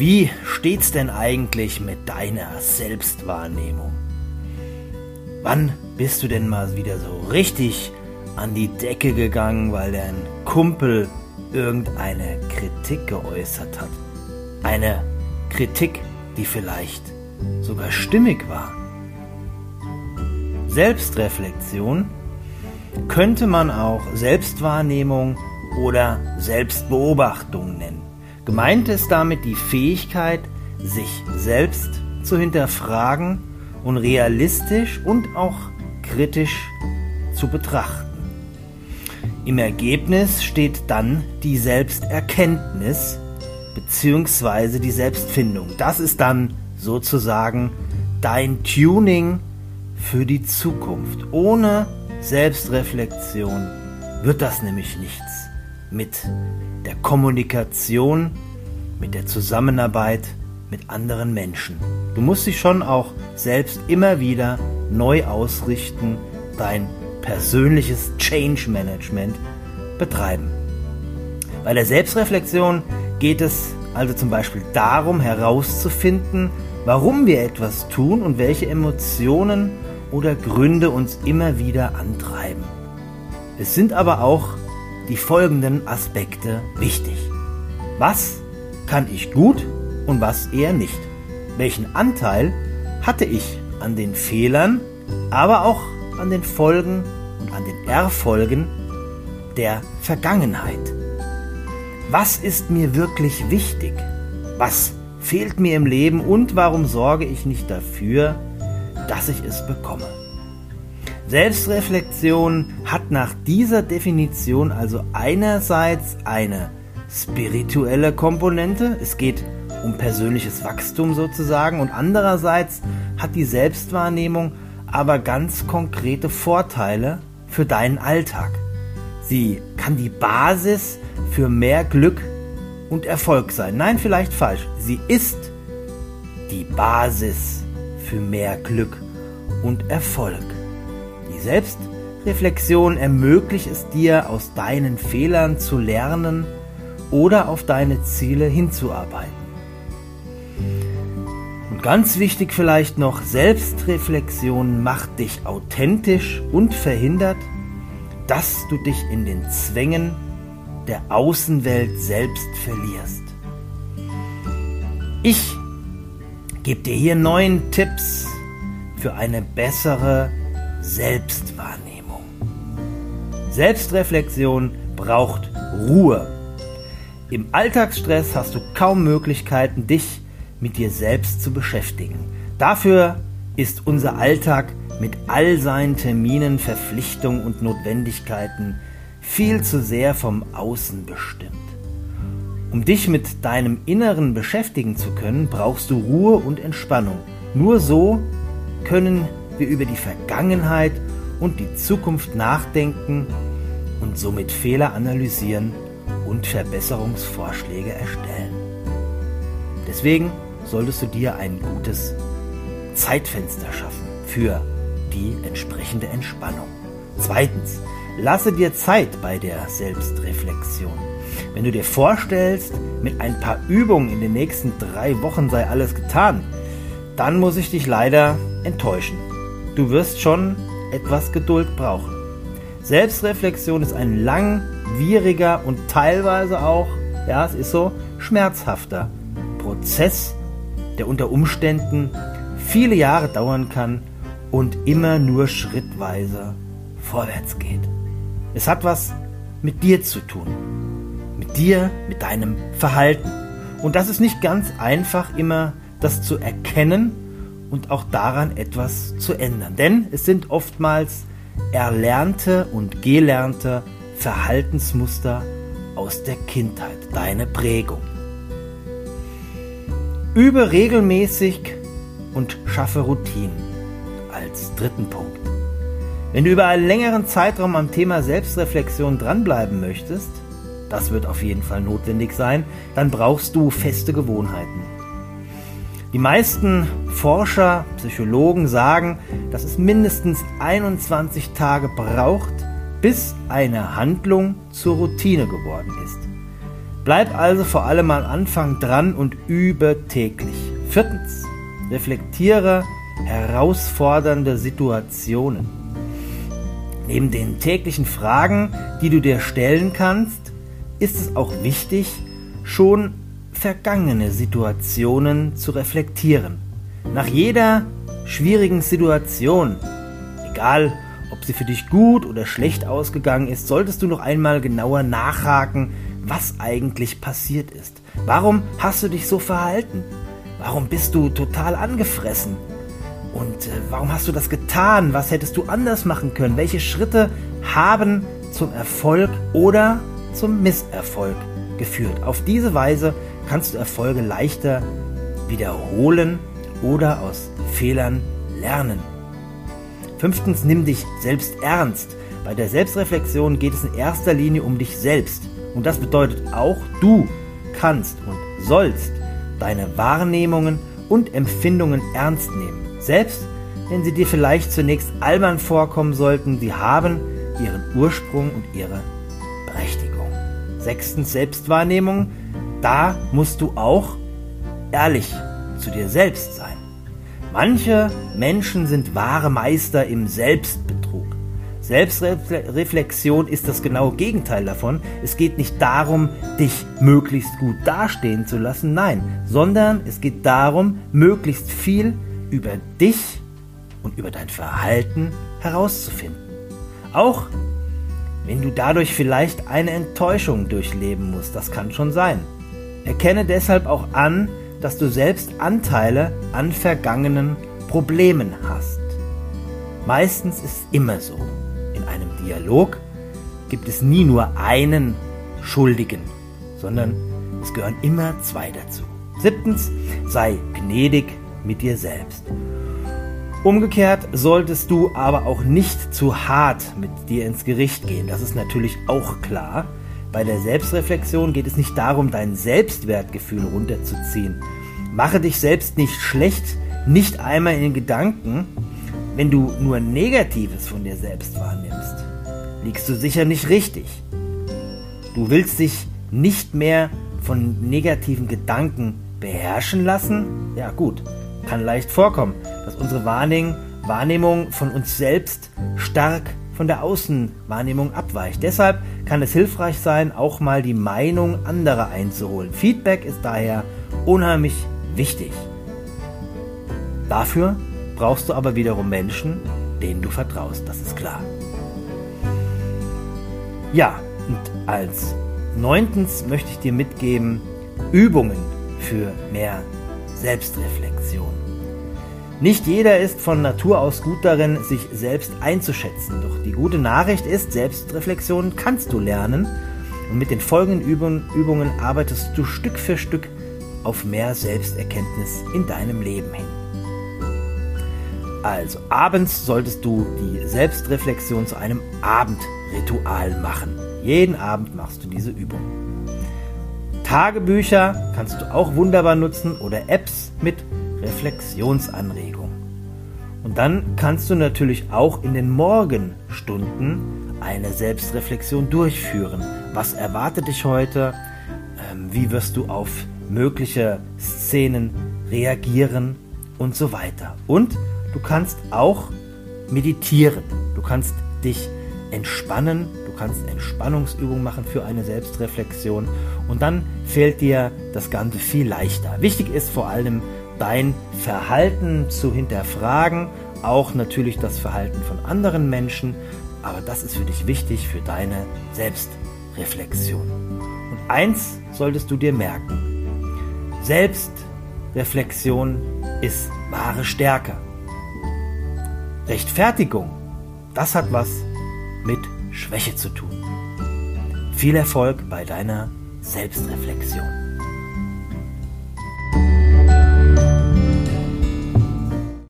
Wie steht's denn eigentlich mit deiner Selbstwahrnehmung? Wann bist du denn mal wieder so richtig an die Decke gegangen, weil dein Kumpel irgendeine Kritik geäußert hat? Eine Kritik, die vielleicht sogar stimmig war. Selbstreflexion könnte man auch Selbstwahrnehmung oder Selbstbeobachtung nennen. Gemeint ist damit die Fähigkeit, sich selbst zu hinterfragen und realistisch und auch kritisch zu betrachten. Im Ergebnis steht dann die Selbsterkenntnis bzw. die Selbstfindung. Das ist dann sozusagen dein Tuning für die Zukunft. Ohne Selbstreflexion wird das nämlich nichts mit der Kommunikation, mit der Zusammenarbeit mit anderen Menschen. Du musst dich schon auch selbst immer wieder neu ausrichten, dein persönliches Change Management betreiben. Bei der Selbstreflexion geht es also zum Beispiel darum herauszufinden, warum wir etwas tun und welche Emotionen oder Gründe uns immer wieder antreiben. Es sind aber auch die folgenden Aspekte wichtig. Was kann ich gut und was eher nicht? Welchen Anteil hatte ich an den Fehlern, aber auch an den Folgen und an den Erfolgen der Vergangenheit? Was ist mir wirklich wichtig? Was fehlt mir im Leben und warum sorge ich nicht dafür, dass ich es bekomme? Selbstreflexion hat nach dieser Definition also einerseits eine spirituelle Komponente, es geht um persönliches Wachstum sozusagen, und andererseits hat die Selbstwahrnehmung aber ganz konkrete Vorteile für deinen Alltag. Sie kann die Basis für mehr Glück und Erfolg sein. Nein, vielleicht falsch. Sie ist die Basis für mehr Glück und Erfolg. Selbstreflexion ermöglicht es dir, aus deinen Fehlern zu lernen oder auf deine Ziele hinzuarbeiten. Und ganz wichtig vielleicht noch, Selbstreflexion macht dich authentisch und verhindert, dass du dich in den Zwängen der Außenwelt selbst verlierst. Ich gebe dir hier neun Tipps für eine bessere Selbstwahrnehmung. Selbstreflexion braucht Ruhe. Im Alltagsstress hast du kaum Möglichkeiten, dich mit dir selbst zu beschäftigen. Dafür ist unser Alltag mit all seinen Terminen, Verpflichtungen und Notwendigkeiten viel zu sehr vom Außen bestimmt. Um dich mit deinem Inneren beschäftigen zu können, brauchst du Ruhe und Entspannung. Nur so können wir über die Vergangenheit und die Zukunft nachdenken und somit Fehler analysieren und Verbesserungsvorschläge erstellen. Deswegen solltest du dir ein gutes Zeitfenster schaffen für die entsprechende Entspannung. Zweitens, lasse dir Zeit bei der Selbstreflexion. Wenn du dir vorstellst, mit ein paar Übungen in den nächsten drei Wochen sei alles getan, dann muss ich dich leider enttäuschen. Du wirst schon etwas Geduld brauchen. Selbstreflexion ist ein langwieriger und teilweise auch, ja, es ist so, schmerzhafter Prozess, der unter Umständen viele Jahre dauern kann und immer nur schrittweise vorwärts geht. Es hat was mit dir zu tun. Mit dir, mit deinem Verhalten. Und das ist nicht ganz einfach immer, das zu erkennen und auch daran etwas zu ändern. Denn es sind oftmals erlernte und gelernte Verhaltensmuster aus der Kindheit, deine Prägung. Übe regelmäßig und schaffe Routinen als dritten Punkt. Wenn du über einen längeren Zeitraum am Thema Selbstreflexion dranbleiben möchtest, das wird auf jeden Fall notwendig sein, dann brauchst du feste Gewohnheiten. Die meisten Forscher, Psychologen sagen, dass es mindestens 21 Tage braucht, bis eine Handlung zur Routine geworden ist. Bleib also vor allem am Anfang dran und übe täglich. Viertens, reflektiere herausfordernde Situationen. Neben den täglichen Fragen, die du dir stellen kannst, ist es auch wichtig, schon vergangene Situationen zu reflektieren. Nach jeder schwierigen Situation, egal ob sie für dich gut oder schlecht ausgegangen ist, solltest du noch einmal genauer nachhaken, was eigentlich passiert ist. Warum hast du dich so verhalten? Warum bist du total angefressen? Und äh, warum hast du das getan? Was hättest du anders machen können? Welche Schritte haben zum Erfolg oder zum Misserfolg geführt? Auf diese Weise kannst du Erfolge leichter wiederholen oder aus Fehlern lernen. Fünftens, nimm dich selbst ernst. Bei der Selbstreflexion geht es in erster Linie um dich selbst. Und das bedeutet auch, du kannst und sollst deine Wahrnehmungen und Empfindungen ernst nehmen. Selbst wenn sie dir vielleicht zunächst albern vorkommen sollten, sie haben ihren Ursprung und ihre Berechtigung. Sechstens Selbstwahrnehmung. Da musst du auch ehrlich zu dir selbst sein. Manche Menschen sind wahre Meister im Selbstbetrug. Selbstreflexion ist das genaue Gegenteil davon. Es geht nicht darum, dich möglichst gut dastehen zu lassen, nein, sondern es geht darum, möglichst viel über dich und über dein Verhalten herauszufinden. Auch wenn du dadurch vielleicht eine Enttäuschung durchleben musst, das kann schon sein. Erkenne deshalb auch an, dass du selbst Anteile an vergangenen Problemen hast. Meistens ist es immer so. In einem Dialog gibt es nie nur einen Schuldigen, sondern es gehören immer zwei dazu. Siebtens, sei gnädig mit dir selbst. Umgekehrt solltest du aber auch nicht zu hart mit dir ins Gericht gehen. Das ist natürlich auch klar. Bei der Selbstreflexion geht es nicht darum, dein Selbstwertgefühl runterzuziehen. Mache dich selbst nicht schlecht, nicht einmal in den Gedanken, wenn du nur Negatives von dir selbst wahrnimmst. Liegst du sicher nicht richtig. Du willst dich nicht mehr von negativen Gedanken beherrschen lassen? Ja gut, kann leicht vorkommen, dass unsere Wahrnehmung von uns selbst stark von der Außenwahrnehmung abweicht. Deshalb kann es hilfreich sein, auch mal die Meinung anderer einzuholen. Feedback ist daher unheimlich wichtig. Dafür brauchst du aber wiederum Menschen, denen du vertraust, das ist klar. Ja, und als neuntens möchte ich dir mitgeben, Übungen für mehr Selbstreflexion. Nicht jeder ist von Natur aus gut darin, sich selbst einzuschätzen. Doch die gute Nachricht ist, Selbstreflexion kannst du lernen. Und mit den folgenden Übungen arbeitest du Stück für Stück auf mehr Selbsterkenntnis in deinem Leben hin. Also, abends solltest du die Selbstreflexion zu einem Abendritual machen. Jeden Abend machst du diese Übung. Tagebücher kannst du auch wunderbar nutzen oder Apps mit Reflexionsanregung. Und dann kannst du natürlich auch in den Morgenstunden eine Selbstreflexion durchführen. Was erwartet dich heute? Ähm, wie wirst du auf mögliche Szenen reagieren und so weiter. Und du kannst auch meditieren. Du kannst dich entspannen. Du kannst Entspannungsübungen machen für eine Selbstreflexion. Und dann fällt dir das Ganze viel leichter. Wichtig ist vor allem, dein Verhalten zu hinterfragen, auch natürlich das Verhalten von anderen Menschen, aber das ist für dich wichtig für deine Selbstreflexion. Und eins solltest du dir merken, Selbstreflexion ist wahre Stärke. Rechtfertigung, das hat was mit Schwäche zu tun. Viel Erfolg bei deiner Selbstreflexion.